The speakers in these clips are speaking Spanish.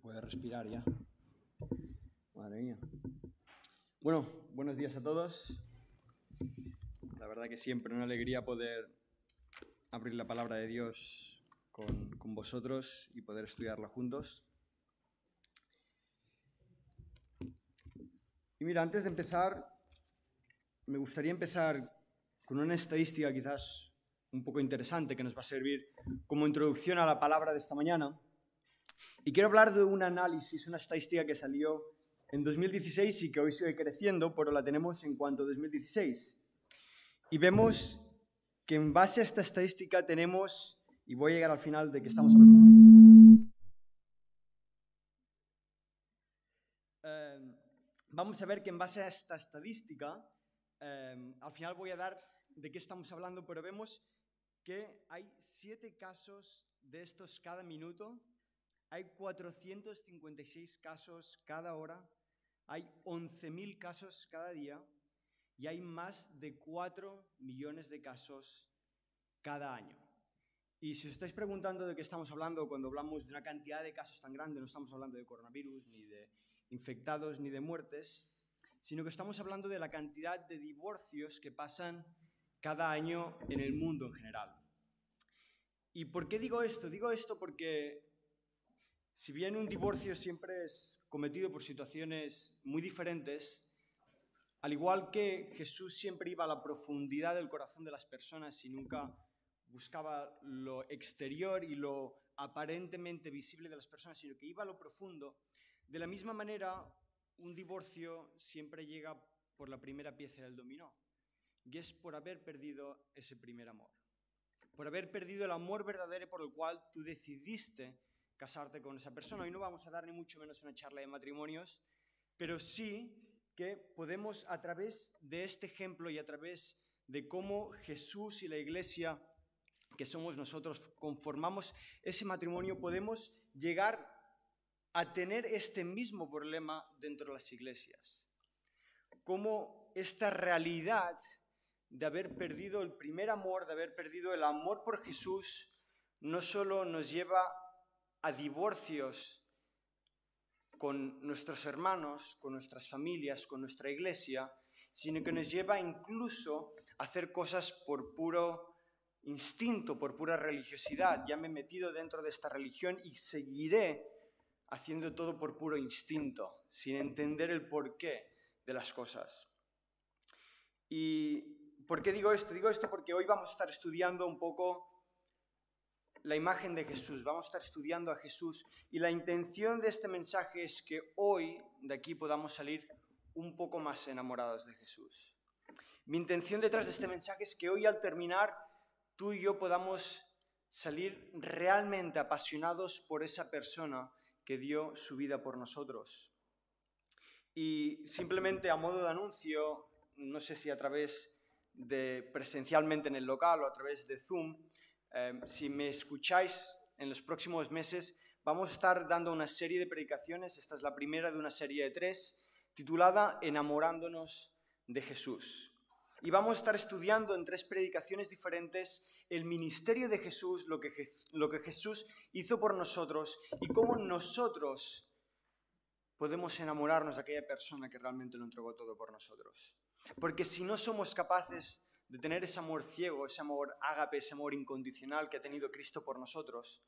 Puede respirar ya. Madre mía. Bueno, buenos días a todos. La verdad que siempre una alegría poder abrir la palabra de Dios con, con vosotros y poder estudiarla juntos. Y mira, antes de empezar, me gustaría empezar con una estadística quizás un poco interesante que nos va a servir como introducción a la palabra de esta mañana. Y quiero hablar de un análisis, una estadística que salió en 2016 y que hoy sigue creciendo, pero la tenemos en cuanto a 2016. Y vemos que en base a esta estadística tenemos, y voy a llegar al final de que estamos hablando. Eh, vamos a ver que en base a esta estadística, eh, al final voy a dar de qué estamos hablando, pero vemos que hay siete casos de estos cada minuto hay 456 casos cada hora, hay 11.000 casos cada día y hay más de 4 millones de casos cada año. Y si os estáis preguntando de qué estamos hablando cuando hablamos de una cantidad de casos tan grande, no estamos hablando de coronavirus, ni de infectados, ni de muertes, sino que estamos hablando de la cantidad de divorcios que pasan cada año en el mundo en general. ¿Y por qué digo esto? Digo esto porque si bien un divorcio siempre es cometido por situaciones muy diferentes, al igual que Jesús siempre iba a la profundidad del corazón de las personas y nunca buscaba lo exterior y lo aparentemente visible de las personas, sino que iba a lo profundo, de la misma manera un divorcio siempre llega por la primera pieza del dominó, y es por haber perdido ese primer amor, por haber perdido el amor verdadero por el cual tú decidiste casarte con esa persona. Hoy no vamos a dar ni mucho menos una charla de matrimonios, pero sí que podemos a través de este ejemplo y a través de cómo Jesús y la iglesia que somos nosotros conformamos ese matrimonio, podemos llegar a tener este mismo problema dentro de las iglesias. Cómo esta realidad de haber perdido el primer amor, de haber perdido el amor por Jesús, no solo nos lleva a divorcios con nuestros hermanos, con nuestras familias, con nuestra iglesia, sino que nos lleva incluso a hacer cosas por puro instinto, por pura religiosidad. Ya me he metido dentro de esta religión y seguiré haciendo todo por puro instinto, sin entender el porqué de las cosas. ¿Y por qué digo esto? Digo esto porque hoy vamos a estar estudiando un poco la imagen de Jesús, vamos a estar estudiando a Jesús y la intención de este mensaje es que hoy de aquí podamos salir un poco más enamorados de Jesús. Mi intención detrás de este mensaje es que hoy al terminar tú y yo podamos salir realmente apasionados por esa persona que dio su vida por nosotros. Y simplemente a modo de anuncio, no sé si a través de presencialmente en el local o a través de Zoom, Em, si me escucháis en los próximos meses, vamos a estar dando una serie de predicaciones. Esta es la primera de una serie de tres, titulada Enamorándonos de Jesús. Y vamos a estar estudiando en tres predicaciones diferentes el ministerio de Jesús, lo que, lo que Jesús hizo por nosotros y cómo nosotros podemos enamorarnos de aquella persona que realmente lo entregó todo por nosotros. Porque si no somos capaces de tener ese amor ciego, ese amor ágape, ese amor incondicional que ha tenido Cristo por nosotros,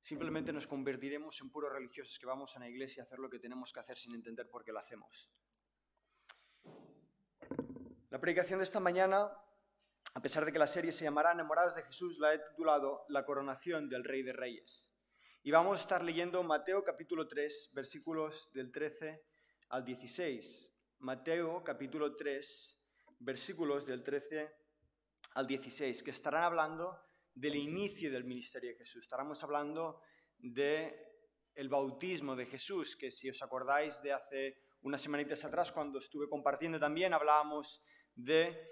simplemente nos convertiremos en puros religiosos que vamos a la iglesia a hacer lo que tenemos que hacer sin entender por qué lo hacemos. La predicación de esta mañana, a pesar de que la serie se llamará Enamoradas de Jesús, la he titulado La coronación del Rey de Reyes. Y vamos a estar leyendo Mateo capítulo 3, versículos del 13 al 16. Mateo capítulo 3, versículos del 13 al 16, que estarán hablando del inicio del ministerio de Jesús. Estaremos hablando de el bautismo de Jesús, que si os acordáis de hace unas semanitas atrás, cuando estuve compartiendo también, hablábamos de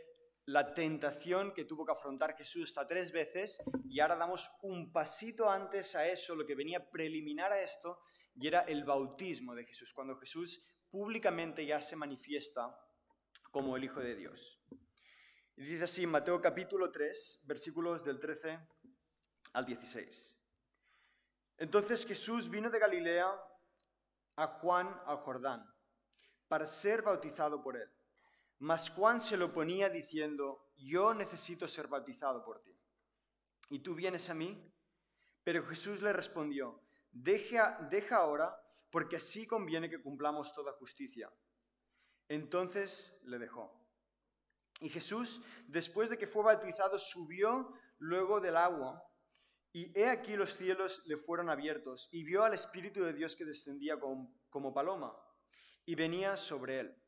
la tentación que tuvo que afrontar Jesús hasta tres veces, y ahora damos un pasito antes a eso, lo que venía preliminar a esto, y era el bautismo de Jesús, cuando Jesús públicamente ya se manifiesta como el Hijo de Dios. Y dice así Mateo capítulo 3, versículos del 13 al 16. Entonces Jesús vino de Galilea a Juan al Jordán para ser bautizado por él. Mas Juan se lo ponía diciendo, yo necesito ser bautizado por ti. ¿Y tú vienes a mí? Pero Jesús le respondió, deja, deja ahora, porque así conviene que cumplamos toda justicia. Entonces le dejó. Y Jesús, después de que fue bautizado, subió luego del agua, y he aquí los cielos le fueron abiertos, y vio al Espíritu de Dios que descendía como, paloma, y venía sobre él.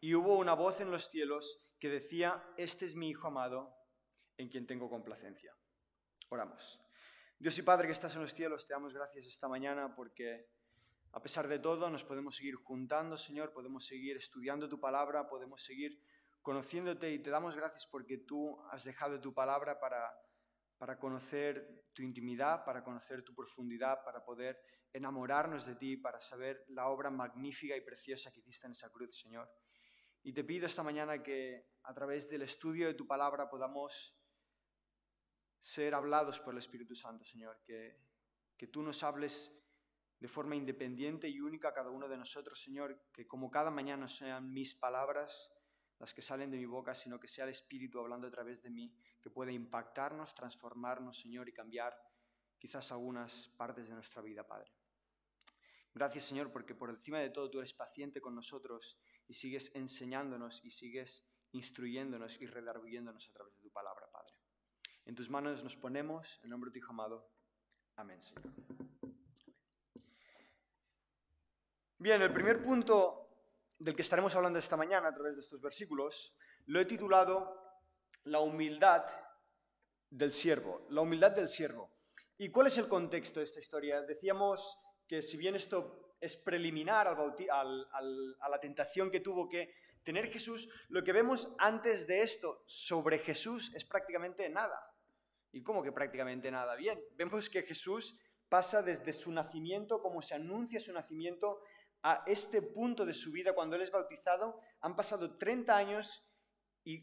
Y hubo una voz en los cielos que decía, este es mi Hijo amado, en quien tengo complacencia. Oramos. Dios y Padre que estás en los cielos, te damos gracias esta mañana porque a pesar de todo nos podemos seguir juntando, Señor, podemos seguir estudiando tu palabra, podemos seguir conociéndote y te damos gracias porque tú has dejado tu palabra para, para conocer tu intimidad, para conocer tu profundidad, para poder enamorarnos de ti, para saber la obra magnífica y preciosa que hiciste en esa cruz, Señor. Y te pido esta mañana que a través del estudio de tu palabra podamos ser hablados por el Espíritu Santo, Señor, que, que tú nos hables de forma independiente y única a cada uno de nosotros, Señor, que como cada mañana sean mis palabras las que salen de mi boca, sino que sea el Espíritu hablando a través de mí, que pueda impactarnos, transformarnos, Señor, y cambiar quizás algunas partes de nuestra vida, Padre. Gracias, Señor, porque por encima de todo tú eres paciente con nosotros y sigues enseñándonos y sigues instruyéndonos y redarguyéndonos a través de tu palabra, Padre. En tus manos nos ponemos, en nombre de tu Hijo amado. Amén, Señor. Bien, el primer punto del que estaremos hablando esta mañana a través de estos versículos lo he titulado La humildad del siervo. La humildad del siervo. ¿Y cuál es el contexto de esta historia? Decíamos que si bien esto es preliminar al a la tentación que tuvo que tener Jesús, lo que vemos antes de esto sobre Jesús es prácticamente nada. ¿Y cómo que prácticamente nada? Bien, vemos que Jesús pasa desde su nacimiento, como se anuncia su nacimiento, a este punto de su vida cuando Él es bautizado. Han pasado 30 años y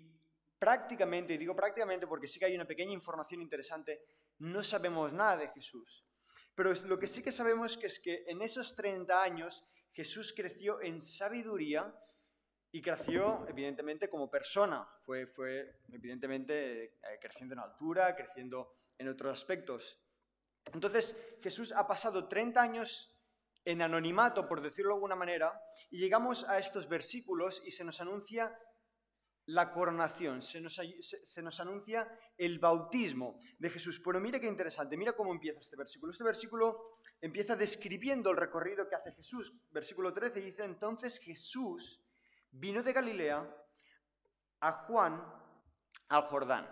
prácticamente, y digo prácticamente porque sí que hay una pequeña información interesante, no sabemos nada de Jesús. Pero lo que sí que sabemos que es que en esos 30 años Jesús creció en sabiduría y creció, evidentemente, como persona. Fue, fue evidentemente, eh, creciendo en altura, creciendo en otros aspectos. Entonces, Jesús ha pasado 30 años en anonimato, por decirlo de alguna manera, y llegamos a estos versículos y se nos anuncia la coronación, se nos, se nos, anuncia el bautismo de Jesús. Pero mira qué interesante, mira cómo empieza este versículo. Este versículo empieza describiendo el recorrido que hace Jesús. Versículo 13 dice, entonces Jesús vino de Galilea a Juan al Jordán.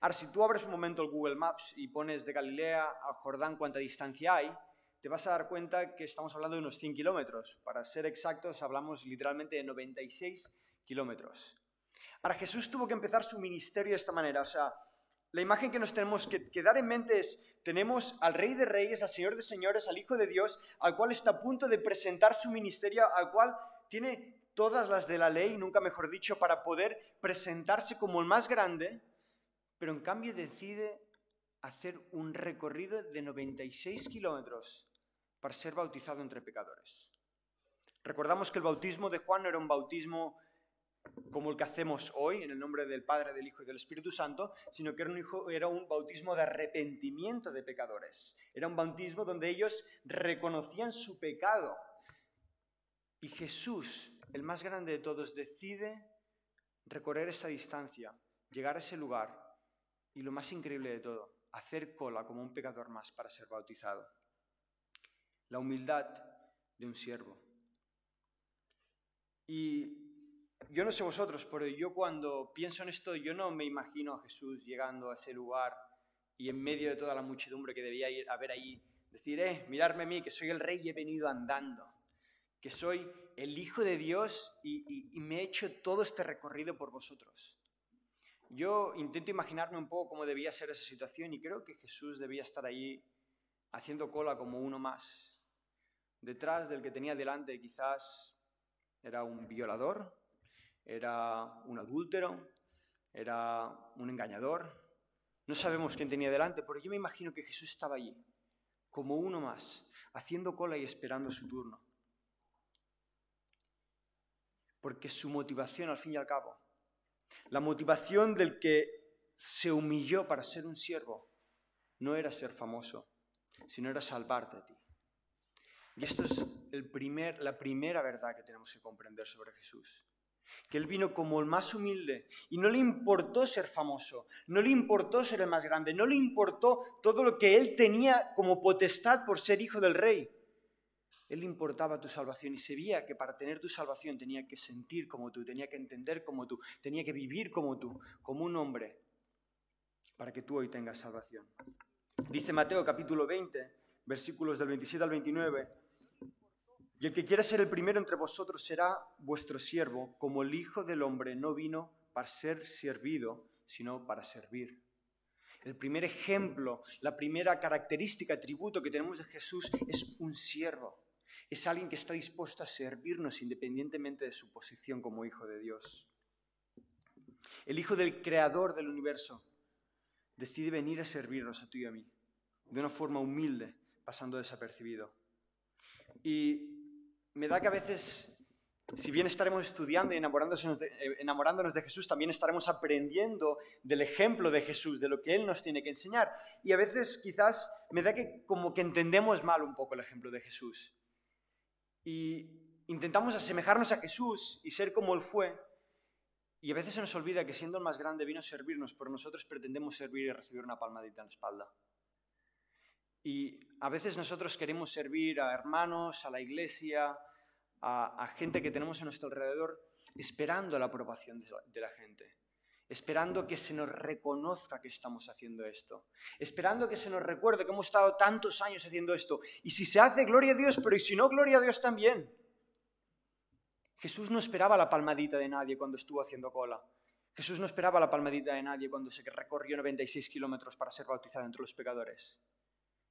Ahora, si tú abres un momento el Google Maps y pones de Galilea al Jordán cuánta distancia hay, te vas a dar cuenta que estamos hablando de unos 100 kilómetros. Para ser exactos, hablamos literalmente de 96 kilómetros. Ahora, Jesús tuvo que empezar su ministerio de esta manera. O sea, la imagen que nos tenemos que, que dar en mente es, tenemos al Rey de Reyes, al Señor de Señores, al Hijo de Dios, al cual está a punto de presentar su ministerio, al cual tiene todas las de la ley, nunca mejor dicho, para poder presentarse como el más grande, pero en cambio decide hacer un recorrido de 96 kilómetros para ser bautizado entre pecadores. Recordamos que el bautismo de Juan no era un bautismo como el que hacemos hoy, en el nombre del Padre, del Hijo y del Espíritu Santo, sino que era un, era un bautismo de arrepentimiento de pecadores. Era un bautismo donde ellos reconocían su pecado. Y Jesús el más grande de todos, decide recorrer esa distancia, llegar a ese lugar y lo más increíble de todo, hacer cola como un pecador más para ser bautizado. La humildad de un siervo. Y yo no sé vosotros, pero yo cuando pienso en esto, yo no me imagino a Jesús llegando a ese lugar y en medio de toda la muchedumbre que debía haber ahí, decir, eh, mirarme a mí, que soy el rey y he venido andando que soy el Hijo de Dios y, me he hecho todo este recorrido por vosotros. Yo intento imaginarme un poco cómo debía ser esa situación y creo que Jesús debía estar allí haciendo cola como uno más. Detrás del que tenía delante quizás era un violador, era un adúltero, era un engañador. No sabemos quién tenía delante, pero yo me imagino que Jesús estaba allí, como uno más, haciendo cola y esperando su turno. Porque su motivación, al fin y al cabo, la motivación del que se humilló para ser un siervo, no era ser famoso, sino era salvarte a ti. Y esto es la primera verdad que tenemos que comprender sobre Jesús. Que Él vino como el más humilde y no le importó ser famoso, no le importó ser el más grande, no le importó todo lo que Él tenía como potestad por ser hijo del rey. Él importaba tu salvación y sabía que para tener tu salvación tenía que sentir como tú, tenía que entender como tú, tenía que vivir como tú, como un hombre, para que tú hoy tengas salvación. Dice Mateo capítulo 20, versículos del 27 al 29, y el que quiera ser el primero entre vosotros será vuestro siervo, como el Hijo del Hombre no vino para ser servido, sino para servir. El primer ejemplo, la primera característica, atributo que tenemos de Jesús es un siervo. Es alguien que está dispuesto a servirnos independientemente de su posición como Hijo de Dios. El Hijo del Creador del universo decide venir a servirnos a tú y a mí, de una forma humilde, pasando desapercibido. Y me da que a veces, si bien estaremos estudiando y enamorándonos de, eh, enamorándonos de Jesús, también estaremos aprendiendo del ejemplo de Jesús, de lo que Él nos tiene que enseñar. Y a veces quizás me da que como que entendemos mal un poco el ejemplo de Jesús. Y intentamos asemejarnos a Jesús y ser como Él fue. Y a veces se nos olvida que siendo el más grande vino a servirnos, pero nosotros pretendemos servir y recibir una palmadita en la espalda. Y a veces nosotros queremos servir a hermanos, a la iglesia, a, gente que tenemos a nuestro alrededor, esperando la aprobación de la gente, esperando que se nos reconozca que estamos haciendo esto, esperando que se nos recuerde que hemos estado tantos años haciendo esto. Y si se hace, gloria a Dios, pero y si no, gloria a Dios también. Jesús no esperaba la palmadita de nadie cuando estuvo haciendo cola. Jesús no esperaba la palmadita de nadie cuando se recorrió 96 kilómetros para ser bautizado entre los pecadores.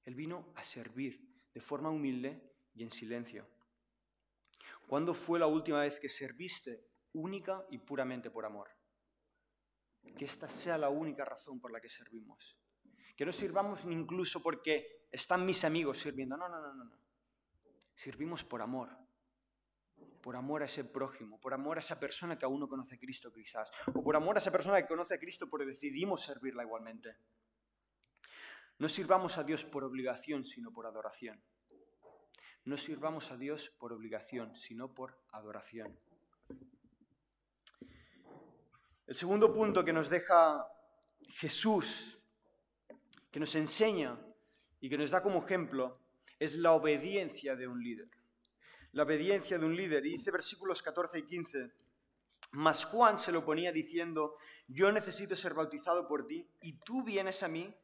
Él vino a servir de forma humilde y en silencio. ¿Cuándo fue la última vez que serviste única y puramente por amor? Que esta sea la única razón por la que servimos. Que no sirvamos incluso porque están mis amigos sirviendo. No, no, no, no. no. Servimos por amor. Por amor a ese prójimo, por amor a esa persona que aún no conoce a Cristo quizás, o por amor a esa persona que conoce a Cristo porque decidimos servirla igualmente. No sirvamos a Dios por obligación, sino por adoración. No sirvamos a Dios por obligación, sino por adoración. El segundo punto que nos deja Jesús, que nos enseña y que nos da como ejemplo, es la obediencia de un líder. La obediencia de un líder. Y dice versículos 14 y 15, mas Juan se lo ponía diciendo, yo necesito ser bautizado por ti y tú vienes a mí.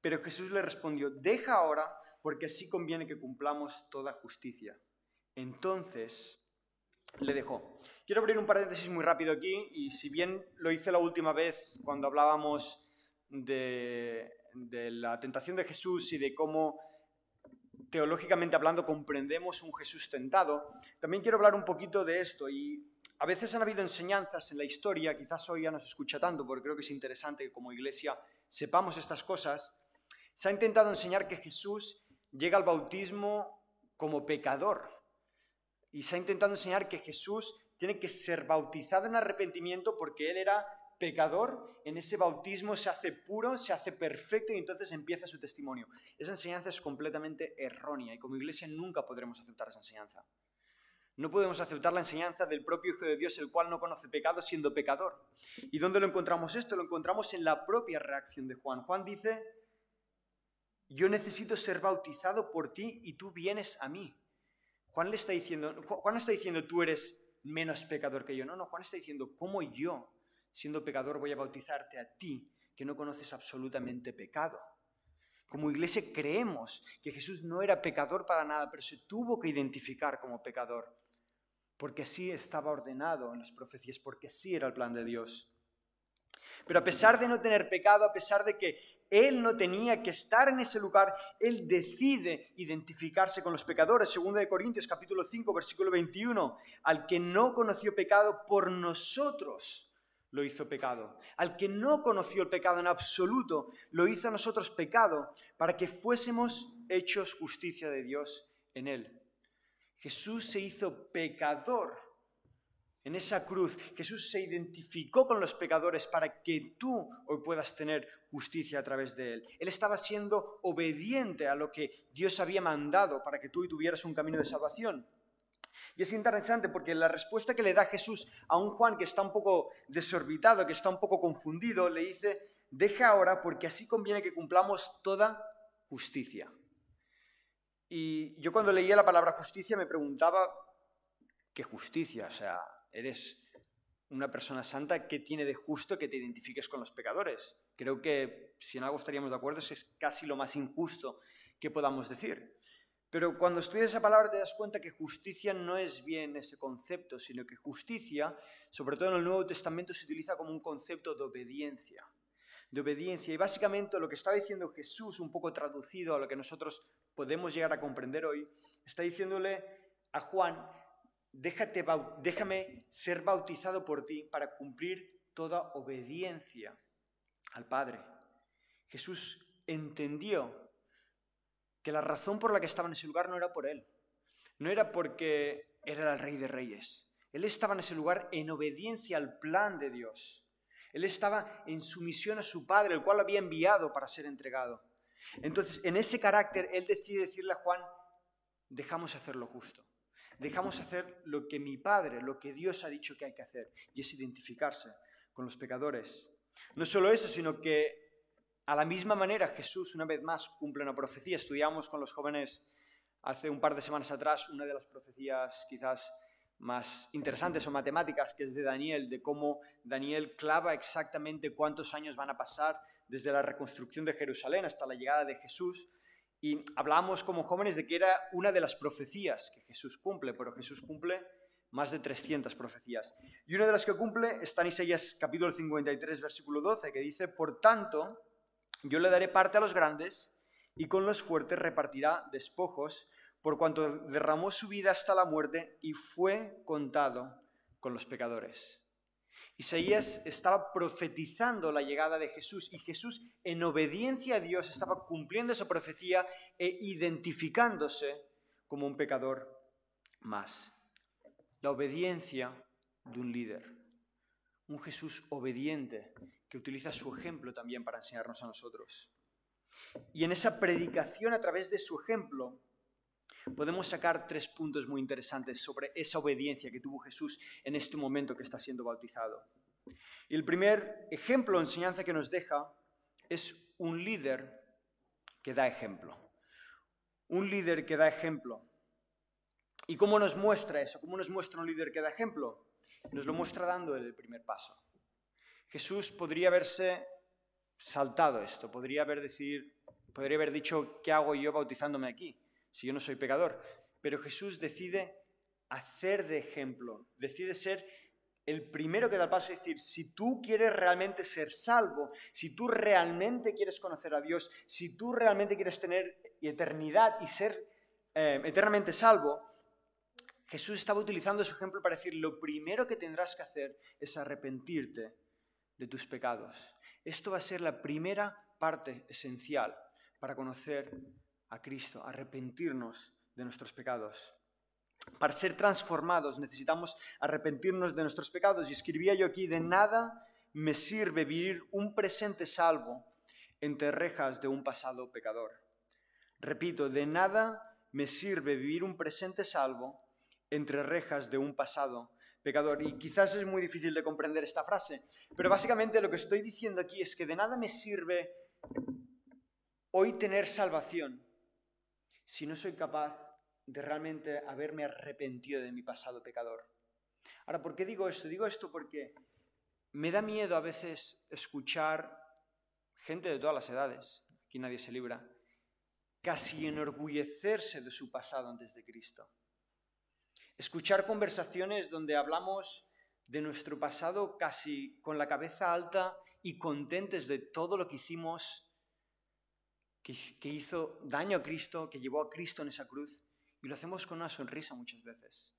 Pero Jesús le respondió, deja ahora porque así conviene que cumplamos toda justicia. Entonces le dejó. Quiero abrir un paréntesis muy rápido aquí, y si bien lo hice la última vez cuando hablábamos de, de la tentación de Jesús y de cómo teológicamente hablando comprendemos un Jesús tentado, también quiero hablar un poquito de esto y a veces han habido enseñanzas en la historia, quizás hoy ya no se escucha tanto, porque creo que es interesante que como iglesia sepamos estas cosas. Se ha intentado enseñar que Jesús llega al bautismo como pecador. Y se ha intentado enseñar que Jesús tiene que ser bautizado en arrepentimiento porque él era pecador, en ese bautismo se hace puro, se hace perfecto y entonces empieza su testimonio. Esa enseñanza es completamente errónea y como iglesia nunca podremos aceptar esa enseñanza. No podemos aceptar la enseñanza del propio Hijo de Dios, el cual no conoce pecado siendo pecador. ¿Y dónde lo encontramos esto? Lo encontramos en la propia reacción de Juan. Juan dice, yo necesito ser bautizado por ti y tú vienes a mí. Juan le está diciendo, Juan no está diciendo tú eres menos pecador que yo. No, no, Juan está diciendo, ¿cómo yo, siendo pecador, voy a bautizarte a ti que no conoces absolutamente pecado? Como iglesia creemos que Jesús no era pecador para nada, pero se tuvo que identificar como pecador, porque así estaba ordenado en las profecías, porque así era el plan de Dios. Pero a pesar de no tener pecado, a pesar de que él no tenía que estar en ese lugar, él decide identificarse con los pecadores. Segunda de Corintios capítulo 5 versículo 21, al que no conoció pecado por nosotros lo hizo pecado. Al que no conoció el pecado en absoluto, lo hizo a nosotros pecado, para que fuésemos hechos justicia de Dios en él. Jesús se hizo pecador en esa cruz. Jesús se identificó con los pecadores para que tú hoy puedas tener justicia a través de él. Él estaba siendo obediente a lo que Dios había mandado para que tú hoy tuvieras un camino de salvación. Y es interesante porque la respuesta que le da Jesús a un Juan que está un poco desorbitado, que está un poco confundido, le dice, deja ahora porque así conviene que cumplamos toda justicia. Y yo cuando leía la palabra justicia me preguntaba, ¿qué justicia? O sea, eres una persona santa, ¿qué tiene de justo que te identifiques con los pecadores? Creo que si en algo estaríamos de acuerdo es casi lo más injusto que podamos decir. Pero cuando estudias esa palabra te das cuenta que justicia no es bien ese concepto, sino que justicia, sobre todo en el Nuevo Testamento, se utiliza como un concepto de obediencia. De obediencia. Y básicamente lo que está diciendo Jesús, un poco traducido a lo que nosotros podemos llegar a comprender hoy, está diciéndole a Juan, Déjate, déjame ser bautizado por ti para cumplir toda obediencia al Padre. Jesús entendió que la razón por la que estaba en ese lugar no era por él, no era porque era el rey de reyes. Él estaba en ese lugar en obediencia al plan de Dios. Él estaba en sumisión a su Padre, el cual lo había enviado para ser entregado. Entonces, en ese carácter, él decide decirle a Juan, dejamos hacer lo justo. Dejamos hacer lo que mi Padre, lo que Dios ha dicho que hay que hacer, y es identificarse con los pecadores. No solo eso, sino que a la misma manera, Jesús una vez más cumple una profecía. Estudiamos con los jóvenes hace un par de semanas atrás una de las profecías quizás más interesantes o matemáticas, que es de Daniel, de cómo Daniel clava exactamente cuántos años van a pasar desde la reconstrucción de Jerusalén hasta la llegada de Jesús. Y hablamos como jóvenes de que era una de las profecías que Jesús cumple, pero Jesús cumple más de 300 profecías. Y una de las que cumple está en Isaías capítulo 53, versículo 12, que dice, por tanto, yo le daré parte a los grandes y con los fuertes repartirá despojos, por cuanto derramó su vida hasta la muerte y fue contado con los pecadores. Isaías estaba profetizando la llegada de Jesús y Jesús en obediencia a Dios estaba cumpliendo esa profecía e identificándose como un pecador más. La obediencia de un líder, un Jesús obediente que utiliza su ejemplo también para enseñarnos a nosotros. Y en esa predicación a través de su ejemplo podemos sacar tres puntos muy interesantes sobre esa obediencia que tuvo Jesús en este momento que está siendo bautizado. Y el primer ejemplo o enseñanza que nos deja es un líder que da ejemplo. Un líder que da ejemplo. ¿Y cómo nos muestra eso? ¿Cómo nos muestra un líder que da ejemplo? Nos lo muestra dando el primer paso. Jesús podría haberse saltado esto, podría haber, decir, podría haber dicho, ¿qué hago yo bautizándome aquí? Si yo no soy pecador. Pero Jesús decide hacer de ejemplo, decide ser el primero que da el paso y decir, si tú quieres realmente ser salvo, si tú realmente quieres conocer a Dios, si tú realmente quieres tener eternidad y ser eh, eternamente salvo, Jesús estaba utilizando su ejemplo para decir, lo primero que tendrás que hacer es arrepentirte de tus pecados. Esto va a ser la primera parte esencial para conocer a Cristo, arrepentirnos de nuestros pecados. Para ser transformados necesitamos arrepentirnos de nuestros pecados. Y escribía yo aquí, de nada me sirve vivir un presente salvo entre rejas de un pasado pecador. Repito, de nada me sirve vivir un presente salvo entre rejas de un pasado pecador. Y quizás es muy difícil de comprender esta frase, pero básicamente lo que estoy diciendo aquí es que de nada me sirve hoy tener salvación si no soy capaz de realmente haberme arrepentido de mi pasado pecador. Ahora, ¿por qué digo esto? Digo esto porque me da miedo a veces escuchar gente de todas las edades, aquí nadie se libra, casi enorgullecerse de su pasado antes de Cristo. Escuchar conversaciones donde hablamos de nuestro pasado casi con la cabeza alta y contentes de todo lo que hicimos, que, hizo daño a Cristo, que llevó a Cristo en esa cruz, y lo hacemos con una sonrisa muchas veces.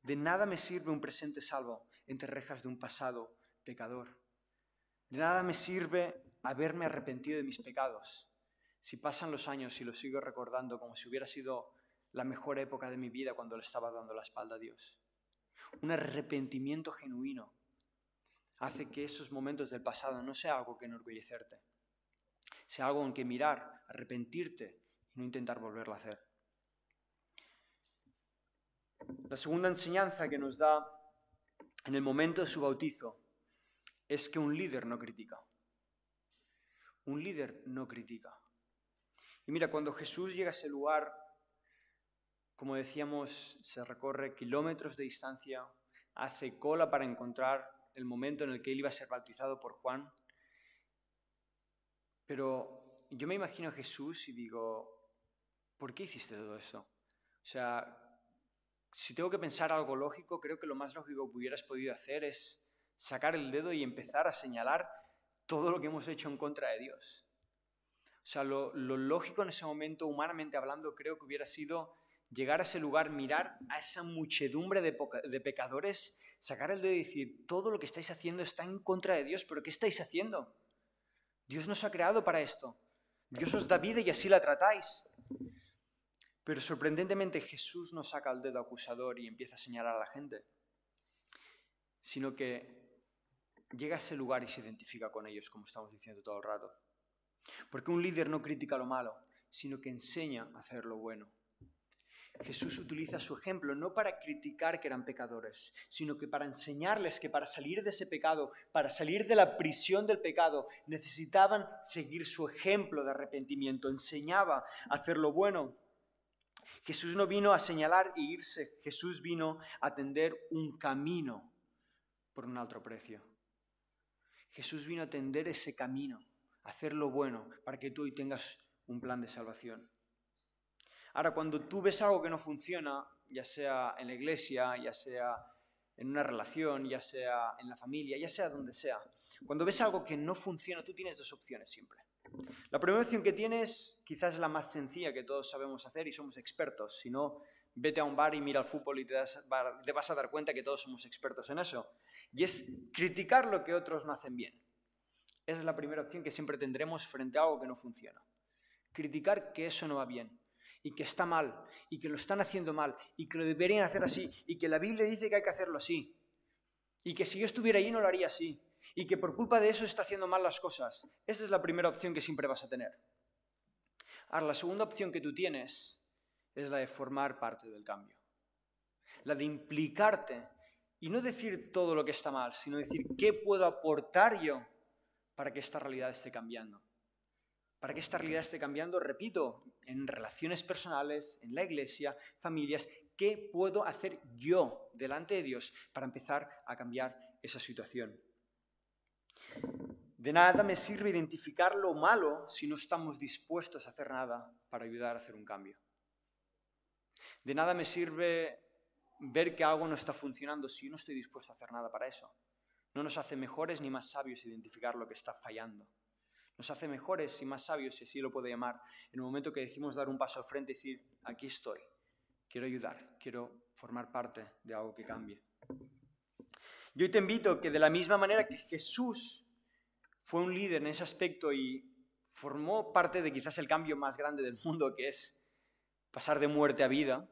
De nada me sirve un presente salvo entre rejas de un pasado pecador. De nada me sirve haberme arrepentido de mis pecados si pasan los años y lo sigo recordando como si hubiera sido la mejor época de mi vida cuando le estaba dando la espalda a Dios. Un arrepentimiento genuino hace que esos momentos del pasado no sea algo que enorgullecerte, sea algo en que mirar, arrepentirte y no intentar volverlo a hacer. La segunda enseñanza que nos da en el momento de su bautizo es que un líder no critica. Un líder no critica. Y mira, cuando Jesús llega a ese lugar, como decíamos, se recorre kilómetros de distancia, hace cola para encontrar el momento en el que él iba a ser bautizado por Juan. Pero yo me imagino a Jesús y digo, ¿por qué hiciste todo esto? O sea, si tengo que pensar algo lógico, creo que lo más lógico que hubieras podido hacer es sacar el dedo y empezar a señalar todo lo que hemos hecho en contra de Dios. O sea, lo, lógico en ese momento, humanamente hablando, creo que hubiera sido llegar a ese lugar, mirar a esa muchedumbre de, pecadores, sacar el dedo y decir, todo lo que estáis haciendo está en contra de Dios, pero ¿qué estáis haciendo? Dios nos ha creado para esto. Dios os da vida y así la tratáis. Pero sorprendentemente Jesús no saca el dedo acusador y empieza a señalar a la gente, sino que llega a ese lugar y se identifica con ellos, como estamos diciendo todo el rato. Porque un líder no critica lo malo, sino que enseña a hacer lo bueno. Jesús utiliza su ejemplo no para criticar que eran pecadores, sino que para enseñarles que para salir de ese pecado, para salir de la prisión del pecado, necesitaban seguir su ejemplo de arrepentimiento. Enseñaba a hacer lo bueno. Jesús no vino a señalar e irse, Jesús vino a tender un camino por un alto precio. Jesús vino a tender ese camino, a hacer lo bueno, para que tú hoy tengas un plan de salvación. Ahora, cuando tú ves algo que no funciona, ya sea en la iglesia, ya sea en una relación, ya sea en la familia, ya sea donde sea, cuando ves algo que no funciona, tú tienes dos opciones siempre. La primera opción que tienes quizás es la más sencilla que todos sabemos hacer y somos expertos. Si no, vete a un bar y mira el fútbol y te, vas a dar cuenta que todos somos expertos en eso. Y es criticar lo que otros no hacen bien. Esa es la primera opción que siempre tendremos frente a algo que no funciona. Criticar que eso no va bien y que está mal, y que lo están haciendo mal, y que lo deberían hacer así, y que la Biblia dice que hay que hacerlo así, y que si yo estuviera allí no lo haría así, y que por culpa de eso está haciendo mal las cosas. Esta es la primera opción que siempre vas a tener. Ahora, la segunda opción que tú tienes es la de formar parte del cambio, la de implicarte y no decir todo lo que está mal, sino decir qué puedo aportar yo para que esta realidad esté cambiando. Para que esta realidad esté cambiando, repito, en relaciones personales, en la iglesia, familias, ¿qué puedo hacer yo delante de Dios para empezar a cambiar esa situación? De nada me sirve identificar lo malo si no estamos dispuestos a hacer nada para ayudar a hacer un cambio. De nada me sirve ver que algo no está funcionando si no estoy dispuesto a hacer nada para eso. No nos hace mejores ni más sabios identificar lo que está fallando. Nos hace mejores y más sabios, si así lo puede llamar, en el momento que decimos dar un paso al frente y decir, aquí estoy, quiero ayudar, quiero formar parte de algo que cambie. Yo te invito que de la misma manera que Jesús fue un líder en ese aspecto y formó parte de quizás el cambio más grande del mundo, que es pasar de muerte a vida,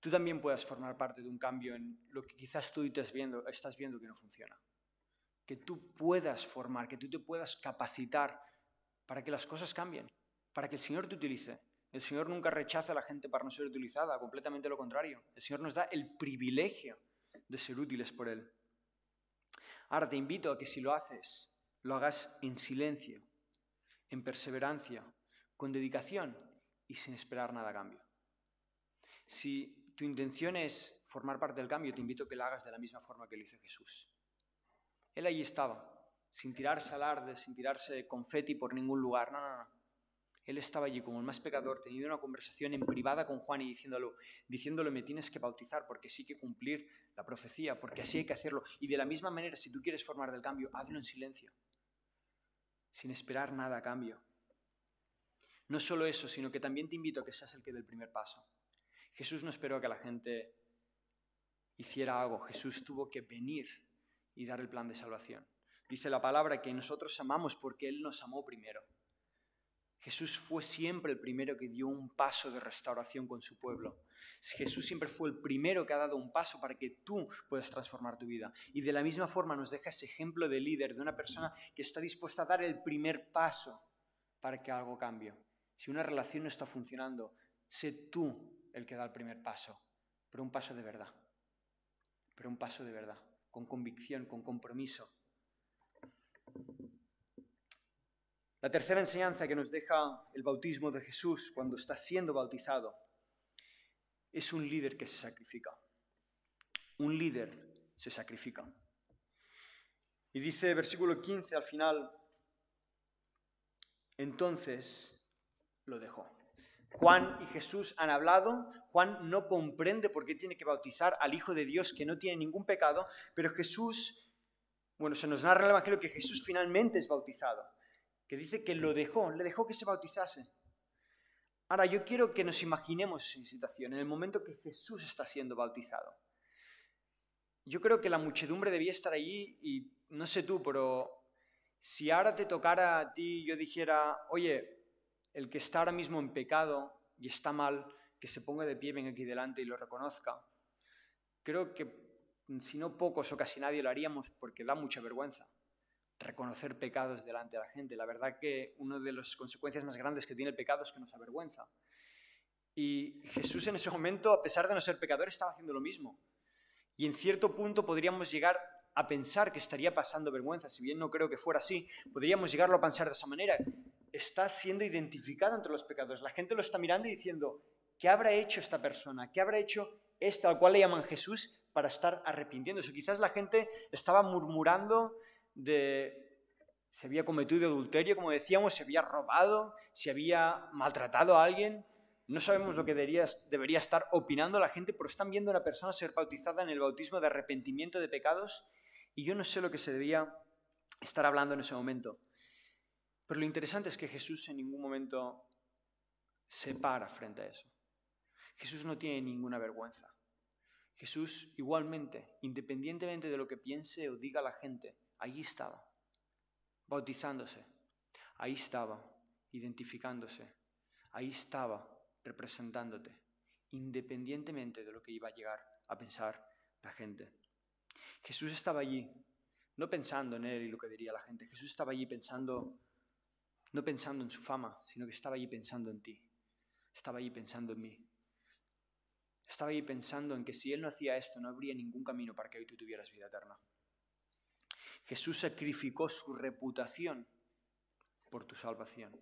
tú también puedas formar parte de un cambio en lo que quizás tú estás viendo, estás viendo que no funciona que tú puedas formar, que tú te puedas capacitar para que las cosas cambien, para que el Señor te utilice. El Señor nunca rechaza a la gente para no ser utilizada, completamente lo contrario. El Señor nos da el privilegio de ser útiles por Él. Ahora te invito a que si lo haces, lo hagas en silencio, en perseverancia, con dedicación y sin esperar nada a cambio. Si tu intención es formar parte del cambio, te invito a que lo hagas de la misma forma que lo hizo Jesús. Él allí estaba, sin tirarse alarde, sin tirarse confeti por ningún lugar. No, no, no. Él estaba allí como el más pecador, teniendo una conversación en privada con Juan y diciéndolo, diciéndole, me tienes que bautizar porque sí que cumplir la profecía, porque así hay que hacerlo. Y de la misma manera, si tú quieres formar del cambio, hazlo en silencio, sin esperar nada a cambio. No solo eso, sino que también te invito a que seas el que dé el primer paso. Jesús no esperó a que la gente hiciera algo, Jesús tuvo que venir y dar el plan de salvación. Dice la palabra que nosotros amamos porque Él nos amó primero. Jesús fue siempre el primero que dio un paso de restauración con su pueblo. Jesús siempre fue el primero que ha dado un paso para que tú puedas transformar tu vida. Y de la misma forma nos deja ese ejemplo de líder, de una persona que está dispuesta a dar el primer paso para que algo cambie. Si una relación no está funcionando, sé tú el que da el primer paso, pero un paso de verdad. Pero un paso de verdad, con convicción, con compromiso. La tercera enseñanza que nos deja el bautismo de Jesús cuando está siendo bautizado es un líder que se sacrifica. Un líder se sacrifica. Y dice versículo 15 al final, entonces lo dejó. Juan y Jesús han hablado, Juan no comprende por qué tiene que bautizar al Hijo de Dios que no tiene ningún pecado, pero Jesús, bueno, se nos narra el Evangelio que Jesús finalmente es bautizado que dice que lo dejó, le dejó que se bautizase. Ahora, yo quiero que nos imaginemos esa situación, en el momento que Jesús está siendo bautizado. Yo creo que la muchedumbre debía estar allí y no sé tú, pero si ahora te tocara a ti, yo dijera, oye, el que está ahora mismo en pecado y está mal, que se ponga de pie, venga aquí delante y lo reconozca. Creo que si no pocos o casi nadie lo haríamos porque da mucha vergüenza reconocer pecados delante de la gente. La verdad que una de las consecuencias más grandes que tiene el pecado es que nos avergüenza. Y Jesús en ese momento, a pesar de no ser pecador, estaba haciendo lo mismo. Y en cierto punto podríamos llegar a pensar que estaría pasando vergüenza, si bien no creo que fuera así, podríamos llegarlo a pensar de esa manera. Está siendo identificado entre los pecadores. La gente lo está mirando y diciendo, ¿qué habrá hecho esta persona? ¿Qué habrá hecho esta al cual le llaman Jesús para estar arrepintiéndose? Quizás la gente estaba murmurando de si había cometido adulterio, como decíamos, si había robado, si había maltratado a alguien. No sabemos lo que debería, debería estar opinando la gente, pero están viendo a una persona ser bautizada en el bautismo de arrepentimiento de pecados y yo no sé lo que se debía estar hablando en ese momento. Pero lo interesante es que Jesús en ningún momento se para frente a eso. Jesús no tiene ninguna vergüenza. Jesús igualmente, independientemente de lo que piense o diga la gente, Allí estaba, bautizándose. Ahí estaba, identificándose. Ahí estaba, representándote, independientemente de lo que iba a llegar a pensar la gente. Jesús estaba allí, no pensando en él y lo que diría la gente. Jesús estaba allí pensando, no pensando en su fama, sino que estaba allí pensando en ti. Estaba allí pensando en mí. Estaba allí pensando en que si Él no hacía esto, no habría ningún camino para que hoy tú tuvieras vida eterna. Jesús sacrificó su reputación por tu salvación.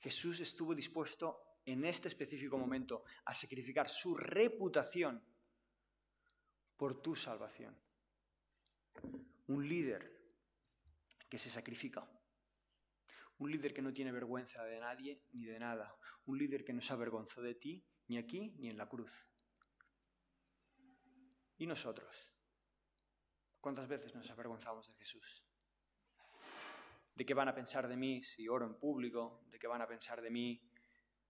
Jesús estuvo dispuesto en este específico momento a sacrificar su reputación por tu salvación. Un líder que se sacrifica. Un líder que no tiene vergüenza de nadie ni de nada. Un líder que no se avergonzó de ti ni aquí ni en la cruz. ¿Y nosotros? ¿Cuántas veces nos avergonzamos de Jesús? ¿De qué van a pensar de mí si oro en público? ¿De qué van a pensar de mí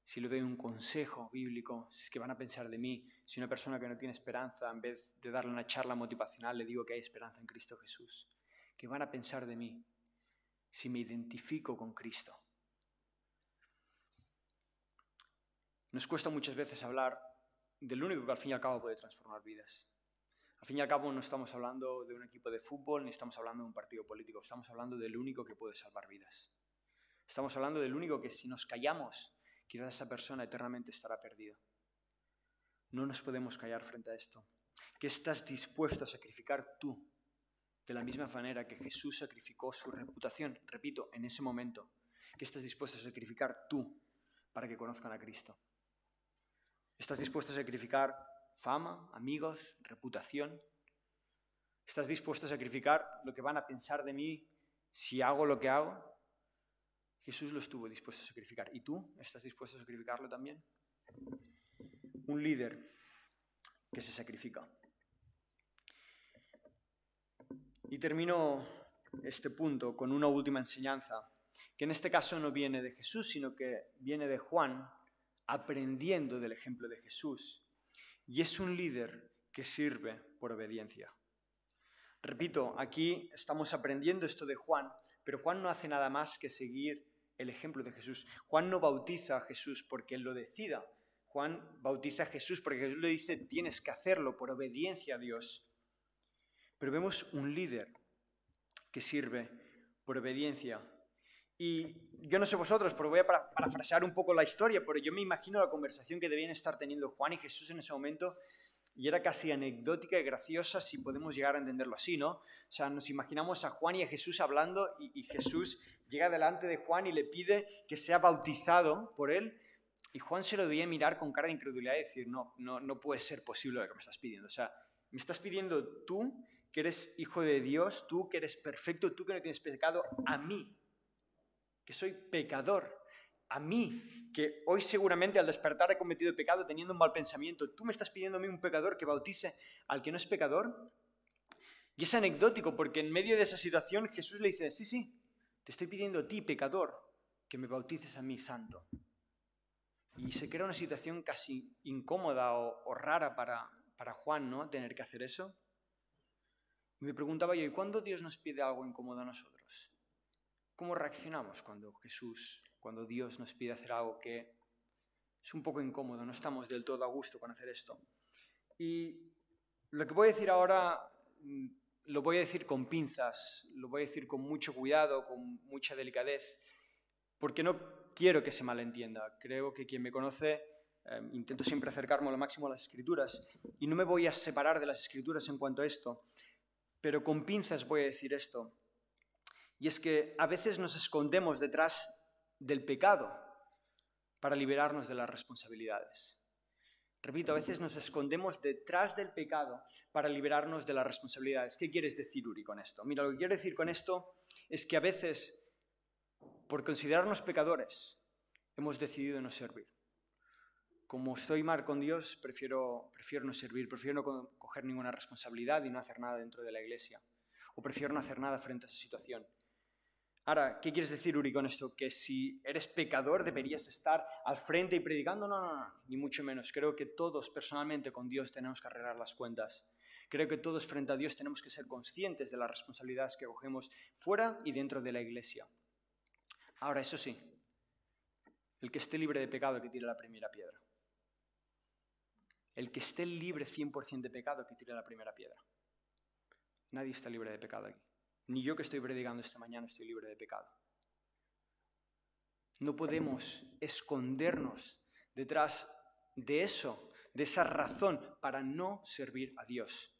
si le doy un consejo bíblico? ¿Qué van a pensar de mí si una persona que no tiene esperanza, en vez de darle una charla motivacional, le digo que hay esperanza en Cristo Jesús? ¿Qué van a pensar de mí si me identifico con Cristo? Nos cuesta muchas veces hablar del único que al fin y al cabo puede transformar vidas, al fin y al cabo no estamos hablando de un equipo de fútbol ni estamos hablando de un partido político, estamos hablando del único que puede salvar vidas. Estamos hablando del único que si nos callamos, quizás esa persona eternamente estará perdida. No nos podemos callar frente a esto. ¿Qué estás dispuesto a sacrificar tú? De la misma manera que Jesús sacrificó su reputación, repito, en ese momento. ¿Qué estás dispuesto a sacrificar tú para que conozcan a Cristo? ¿Estás dispuesto a sacrificar fama, amigos, reputación? ¿Estás dispuesto a sacrificar lo que van a pensar de mí si hago lo que hago? Jesús lo estuvo dispuesto a sacrificar. ¿Y tú estás dispuesto a sacrificarlo también? Un líder que se sacrifica. Y termino este punto con una última enseñanza, que en este caso no viene de Jesús, sino que viene de Juan, aprendiendo del ejemplo de Jesús y es un líder que sirve por obediencia. Repito, aquí estamos aprendiendo esto de Juan, pero Juan no hace nada más que seguir el ejemplo de Jesús. Juan no bautiza a Jesús porque él lo decida. Juan bautiza a Jesús porque Jesús le dice tienes que hacerlo por obediencia a Dios. Pero vemos un líder que sirve por obediencia. Y yo no sé vosotros, pero voy a parafrasear un poco la historia, pero yo me imagino la conversación que debían estar teniendo Juan y Jesús en ese momento y era casi anecdótica y graciosa si podemos llegar a entenderlo así, ¿no? O sea, nos imaginamos a Juan y a Jesús hablando y, Jesús llega delante de Juan y le pide que sea bautizado por él y Juan se lo debía mirar con cara de incredulidad y decir, no, no, no puede ser posible lo que me estás pidiendo. O sea, me estás pidiendo tú, que eres hijo de Dios, tú que eres perfecto, tú que no tienes pecado, a mí, que soy pecador, a mí, que hoy seguramente al despertar he cometido pecado teniendo un mal pensamiento, tú me estás pidiendo a mí un pecador que bautice al que no es pecador. Y es anecdótico porque en medio de esa situación Jesús le dice, sí, sí, te estoy pidiendo a ti, pecador, que me bautices a mí, santo. Y se crea una situación casi incómoda o, rara para, para Juan, ¿no? Tener que hacer eso. Me preguntaba yo, ¿y cuándo Dios nos pide algo incómodo a nosotros? ¿Cómo reaccionamos cuando Jesús cuando Dios nos pide hacer algo que es un poco incómodo, no estamos del todo a gusto con hacer esto. Y lo que voy a decir ahora mm, lo voy a decir con pinzas, lo voy a decir con mucho cuidado, con mucha delicadez, porque no quiero que se malentienda. Creo que quien me conoce, em, intento siempre acercarme lo máximo a las escrituras y no me voy a separar de las escrituras en cuanto a esto, pero con pinzas voy a decir esto. Y es que a veces nos escondemos detrás del pecado para liberarnos de las responsabilidades. Repito, a veces nos escondemos detrás del pecado para liberarnos de las responsabilidades. ¿Qué quieres decir, Uri, con esto? Mira, lo que quiero decir con esto es que a veces, por considerarnos pecadores, hemos decidido no servir. Como estoy mal con Dios, prefiero, prefiero no servir, prefiero no coger ninguna responsabilidad y no hacer nada dentro de la iglesia. O prefiero no hacer nada frente a esa situación. Ahora, ¿qué quieres decir, Uri, con esto? Que si eres pecador deberías estar al frente y predicando. No, no, no, ni mucho menos. Creo que todos personalmente con Dios tenemos que arreglar las cuentas. Creo que todos frente a Dios tenemos que ser conscientes de las responsabilidades que cogemos fuera y dentro de la iglesia. Ahora, eso sí, el que esté libre de pecado que tire la primera piedra. El que esté libre 100% de pecado que tire la primera piedra. Nadie está libre de pecado aquí. Ni yo que estoy predicando esta mañana estoy libre de pecado. No podemos escondernos detrás de eso, de esa razón para no servir a Dios.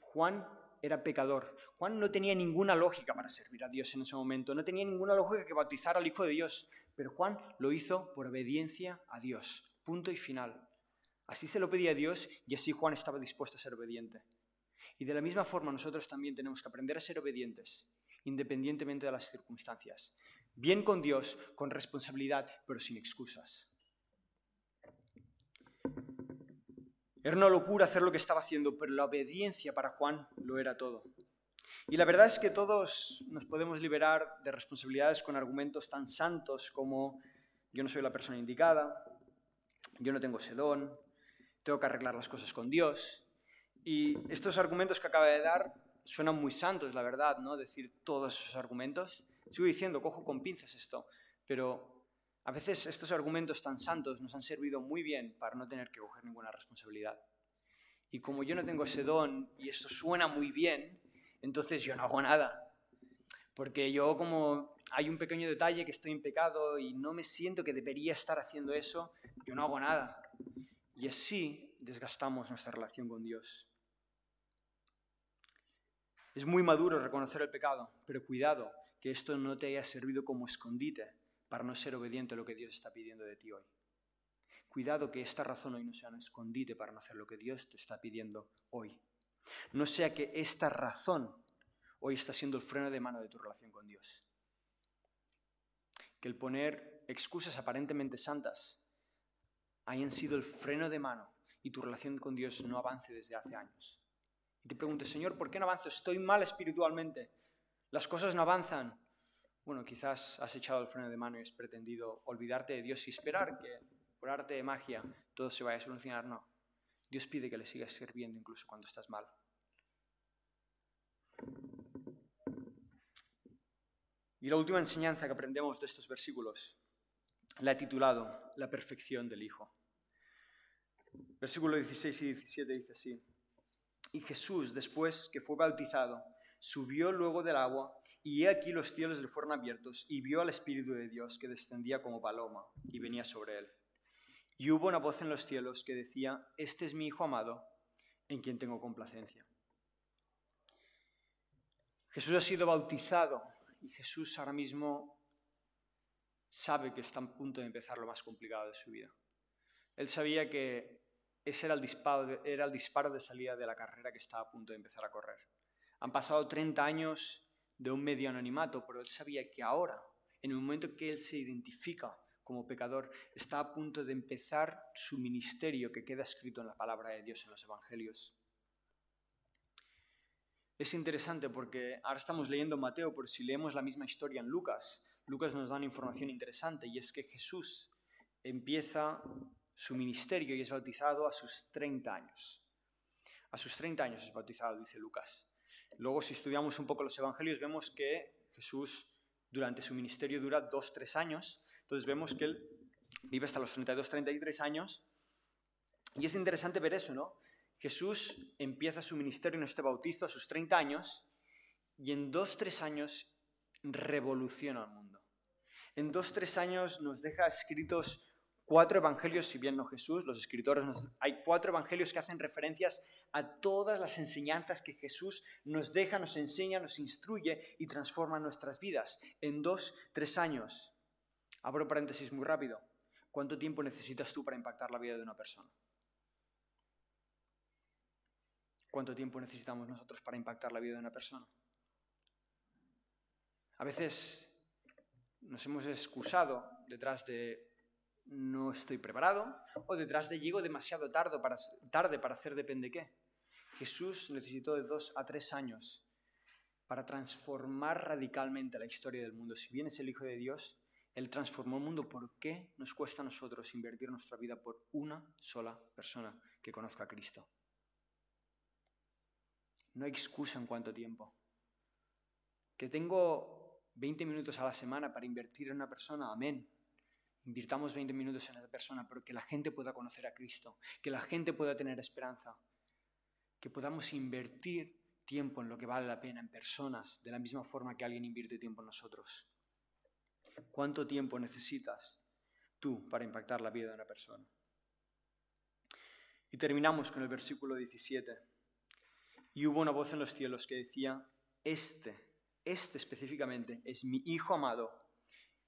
Juan era pecador. Juan no tenía ninguna lógica para servir a Dios en ese momento. No tenía ninguna lógica que bautizar al Hijo de Dios. Pero Juan lo hizo por obediencia a Dios. Punto y final. Así se lo pedía Dios y así Juan estaba dispuesto a ser obediente. Y de la misma forma nosotros también tenemos que aprender a ser obedientes, independientemente de las circunstancias. Bien con Dios, con responsabilidad, pero sin excusas. Era una locura hacer lo que estaba haciendo, pero la obediencia para Juan lo era todo. Y la verdad es que todos nos podemos liberar de responsabilidades con argumentos tan santos como yo no soy la persona indicada, yo no tengo sedón, tengo que arreglar las cosas con Dios, y estos argumentos que acaba de dar suenan muy santos, la verdad, ¿no? Decir todos esos argumentos. Sigo diciendo, cojo con pinzas esto, pero a veces estos argumentos tan santos nos han servido muy bien para no tener que coger ninguna responsabilidad. Y como yo no tengo ese don y esto suena muy bien, entonces yo no hago nada. Porque yo como hay un pequeño detalle que estoy en pecado y no me siento que debería estar haciendo eso, yo no hago nada. Y así desgastamos nuestra relación con Dios. Es muy maduro reconocer el pecado, pero cuidado que esto no te haya servido como escondite para no ser obediente a lo que Dios está pidiendo de ti hoy. Cuidado que esta razón hoy no sea un escondite para no hacer lo que Dios te está pidiendo hoy. No sea que esta razón hoy está siendo el freno de mano de tu relación con Dios. Que el poner excusas aparentemente santas hayan sido el freno de mano y tu relación con Dios no avance desde hace años y te preguntes, Señor, ¿por qué no avanzo? Estoy mal espiritualmente. Las cosas no avanzan. Bueno, quizás has echado el freno de mano y has pretendido olvidarte de Dios y esperar que por arte de magia todo se vaya a solucionar. No. Dios pide que le sigas sirviendo incluso cuando estás mal. Y la última enseñanza que aprendemos de estos versículos la he titulado La perfección del Hijo. Versículo 16 y 17 dice así. Y Jesús, después que fue bautizado, subió luego del agua, y he aquí los cielos le fueron abiertos, y vio al Espíritu de Dios que descendía como paloma y venía sobre él. Y hubo una voz en los cielos que decía, Este es mi Hijo amado, en quien tengo complacencia. Jesús ha sido bautizado y Jesús ahora mismo sabe que está a punto de empezar lo más complicado de su vida. Él sabía que ese era el disparo de, salida de la carrera que estaba a punto de empezar a correr. Han pasado 30 años de un medio anonimato, pero él sabía que ahora, en el momento que él se identifica como pecador, está a punto de empezar su ministerio que queda escrito en la palabra de Dios en los Evangelios. Es interesante porque ahora estamos leyendo Mateo, pero si leemos la misma historia en Lucas, Lucas nos da una información interesante y es que Jesús empieza su ministerio y es bautizado a sus 30 años. A sus 30 años es bautizado, dice Lucas. Luego, si estudiamos un poco los evangelios, vemos que Jesús durante su ministerio dura 2-3 años. Entonces vemos que él vive hasta los 32-33 años. Y es interesante ver eso, ¿no? Jesús empieza su ministerio en este bautizo a sus 30 años y en dos, tres años revoluciona el mundo. En dos, tres años nos deja escritos cuatro evangelios, si bien no Jesús, los escritores, hay cuatro evangelios que hacen referencias a todas las enseñanzas que Jesús nos deja, nos enseña, nos instruye y transforma nuestras vidas. En dos, tres años. Abro paréntesis muy rápido. ¿Cuánto tiempo necesitas tú para impactar la vida de una persona? ¿Cuánto tiempo necesitamos nosotros para impactar la vida de una persona? A veces nos hemos excusado detrás de no estoy preparado o detrás de llego demasiado tarde para, tarde para hacer depende qué. Jesús necesitó de dos a tres años para transformar radicalmente la historia del mundo. Si bien es el Hijo de Dios, Él transformó el mundo. ¿Por qué nos cuesta a nosotros invertir nuestra vida por una sola persona que conozca a Cristo? No hay excusa en cuánto tiempo. Que tengo 20 minutos a la semana para invertir en una persona, amén. Invirtamos 20 minutos en esa persona, pero que la gente pueda conocer a Cristo, que la gente pueda tener esperanza, que podamos invertir tiempo en lo que vale la pena, en personas, de la misma forma que alguien invierte tiempo en nosotros. ¿Cuánto tiempo necesitas tú para impactar la vida de una persona? Y terminamos con el versículo 17. Y hubo una voz en los cielos que decía, este, este específicamente es mi Hijo amado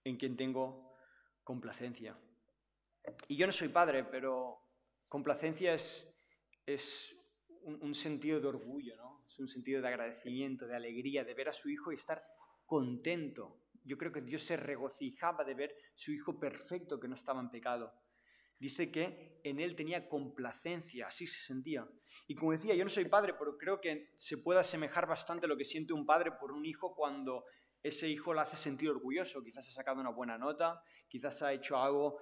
en quien tengo complacencia. Y yo no soy padre, pero complacencia es, es un, sentido de orgullo, ¿no? Es un sentido de agradecimiento, de alegría, de ver a su hijo y estar contento. Yo creo que Dios se regocijaba de ver su hijo perfecto que no estaba en pecado. Dice que en él tenía complacencia, así se sentía. Y como decía, yo no soy padre, pero creo que se puede asemejar bastante lo que siente un padre por un hijo cuando ese hijo lo hace sentir orgulloso. Quizás ha sacado una buena nota, quizás ha hecho algo,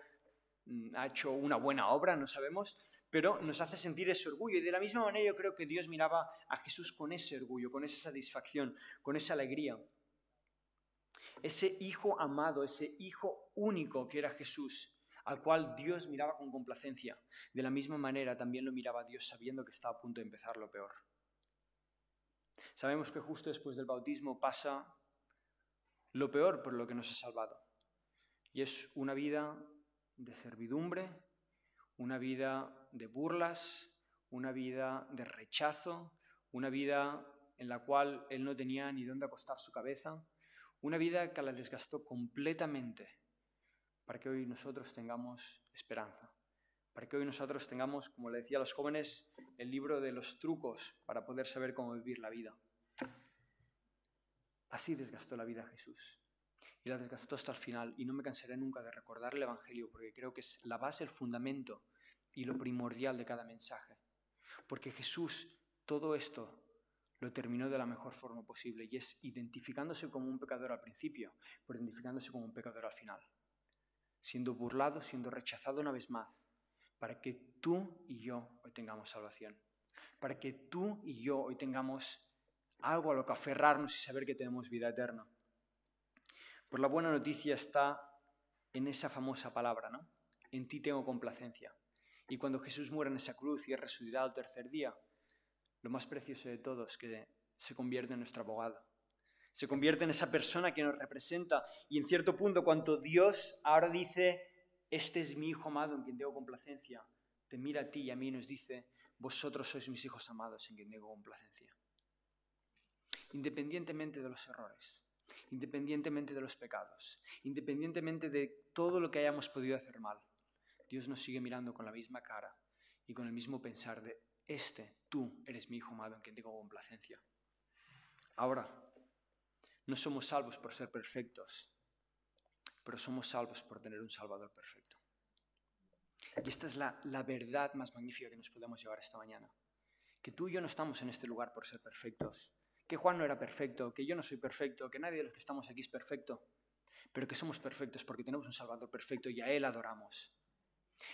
mm, ha hecho una buena obra, no sabemos, pero nos hace sentir ese orgullo. Y de la misma manera yo creo que Dios miraba a Jesús con ese orgullo, con esa satisfacción, con esa alegría. Ese hijo amado, ese hijo único que era Jesús, al cual Dios miraba con complacencia. De la misma manera también lo miraba Dios sabiendo que estaba a punto de empezar lo peor. Sabemos que justo después del bautismo pasa lo peor por lo que nos ha salvado. Y es una vida de servidumbre, una vida de burlas, una vida de rechazo, una vida en la cual él no tenía ni dónde acostar su cabeza, una vida que la desgastó completamente para que hoy nosotros tengamos esperanza, para que hoy nosotros tengamos, como le decía a los jóvenes, el libro de los trucos para poder saber cómo vivir la vida. Así desgastó la vida Jesús. Y la desgastó hasta el final. Y no me cansaré nunca de recordar el Evangelio porque creo que es la base, el fundamento y lo primordial de cada mensaje. Porque Jesús todo esto lo terminó de la mejor forma posible y es identificándose como un pecador al principio, pero identificándose como un pecador al final siendo burlado, siendo rechazado una vez más, para que tú y yo hoy tengamos salvación, para que tú y yo hoy tengamos algo a lo que aferrarnos y saber que tenemos vida eterna. Pues la buena noticia está en esa famosa palabra, ¿no? En ti tengo complacencia. Y cuando Jesús muere en esa cruz y es al tercer día, lo más precioso de todo es que se convierte en nuestro abogado. Se convierte en esa persona que nos representa. Y en cierto punto, cuando Dios ahora dice, este es mi Hijo amado en quien tengo complacencia, te mira a ti y a mí y nos dice, vosotros sois mis hijos amados en quien tengo complacencia. Independientemente de los errores, independientemente de los pecados, independientemente de todo lo que hayamos podido hacer mal, Dios nos sigue mirando con la misma cara y con el mismo pensar de, este, tú eres mi Hijo amado en quien tengo complacencia. Ahora, no somos salvos por ser perfectos, pero somos salvos por tener un Salvador perfecto. Y esta es la, la, verdad más magnífica que nos podemos llevar esta mañana. Que tú y yo no estamos en este lugar por ser perfectos. Que Juan no era perfecto, que yo no soy perfecto, que nadie de los que estamos aquí es perfecto. Pero que somos perfectos porque tenemos un Salvador perfecto y a Él adoramos.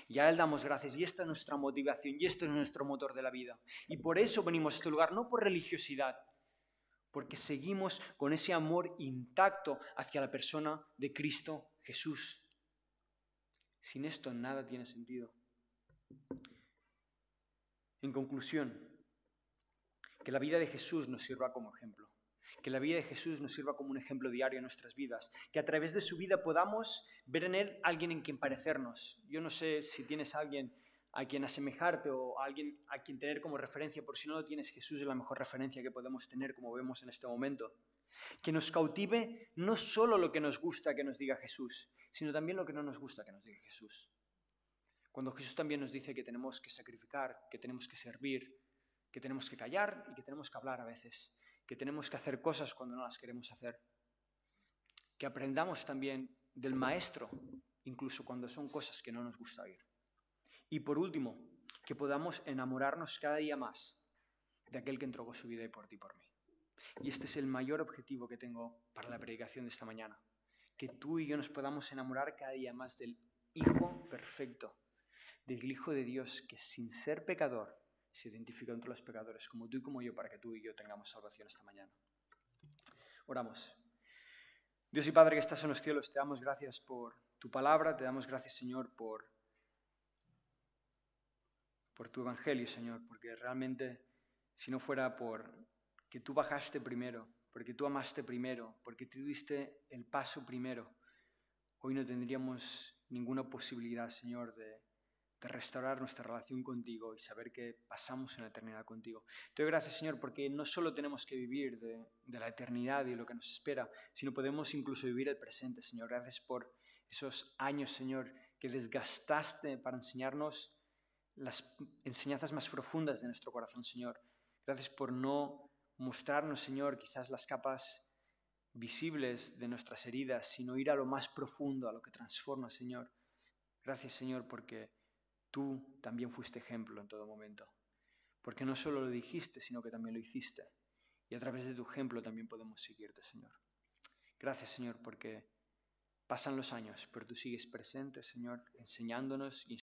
Y a Él damos gracias. Y esta es nuestra motivación y este es nuestro motor de la vida. Y por eso venimos a este lugar, no por religiosidad, porque seguimos con ese amor intacto hacia la persona de Cristo Jesús. Sin esto nada tiene sentido. En conclusión, que la vida de Jesús nos sirva como ejemplo. Que la vida de Jesús nos sirva como un ejemplo diario en nuestras vidas. Que a través de su vida podamos ver en Él alguien en quien parecernos. Yo no sé si tienes a alguien a quien asemejarte o a alguien a quien tener como referencia. Por si no lo tienes, Jesús es la mejor referencia que podemos tener, como vemos en este momento. Que nos cautive no solo lo que nos gusta que nos diga Jesús, sino también lo que no nos gusta que nos diga Jesús. Cuando Jesús también nos dice que tenemos que sacrificar, que tenemos que servir, que tenemos que callar y que tenemos que hablar a veces, que tenemos que hacer cosas cuando no las queremos hacer. Que aprendamos también del Maestro, incluso cuando son cosas que no nos gusta oír. Y por último, que podamos enamorarnos cada día más de aquel que entregó su vida por ti y por mí. Y este es el mayor objetivo que tengo para la predicación de esta mañana que tú y yo nos podamos enamorar cada día más del Hijo perfecto, del Hijo de Dios que sin ser pecador se identifica entre los pecadores, como tú y como yo, para que tú y yo tengamos salvación esta mañana. Oramos. Dios y Padre que estás en los cielos, te damos gracias por tu palabra, te damos gracias, Señor, por, por tu evangelio, Señor, porque realmente si no fuera por que tú bajaste primero, porque tú amaste primero, porque tú diste el paso primero, hoy no tendríamos ninguna posibilidad, Señor, de, restaurar nuestra relación contigo y saber que pasamos una eternidad contigo. Te doy gracias, Señor, porque no solo tenemos que vivir de, de la eternidad y lo que nos espera, sino podemos incluso vivir el presente, Señor. Gracias por esos años, Señor, que desgastaste para enseñarnos las enseñanzas más profundas de nuestro corazón, Señor. Gracias por no mostrarnos, Señor, quizás las capas visibles de nuestras heridas, sino ir a lo más profundo, a lo que transforma, Señor. Gracias, Señor, porque tú también fuiste ejemplo en todo momento. Porque no solo lo dijiste, sino que también lo hiciste. Y a través de tu ejemplo también podemos seguirte, Señor. Gracias, Señor, porque pasan los años, pero tú sigues presente, Señor, enseñándonos y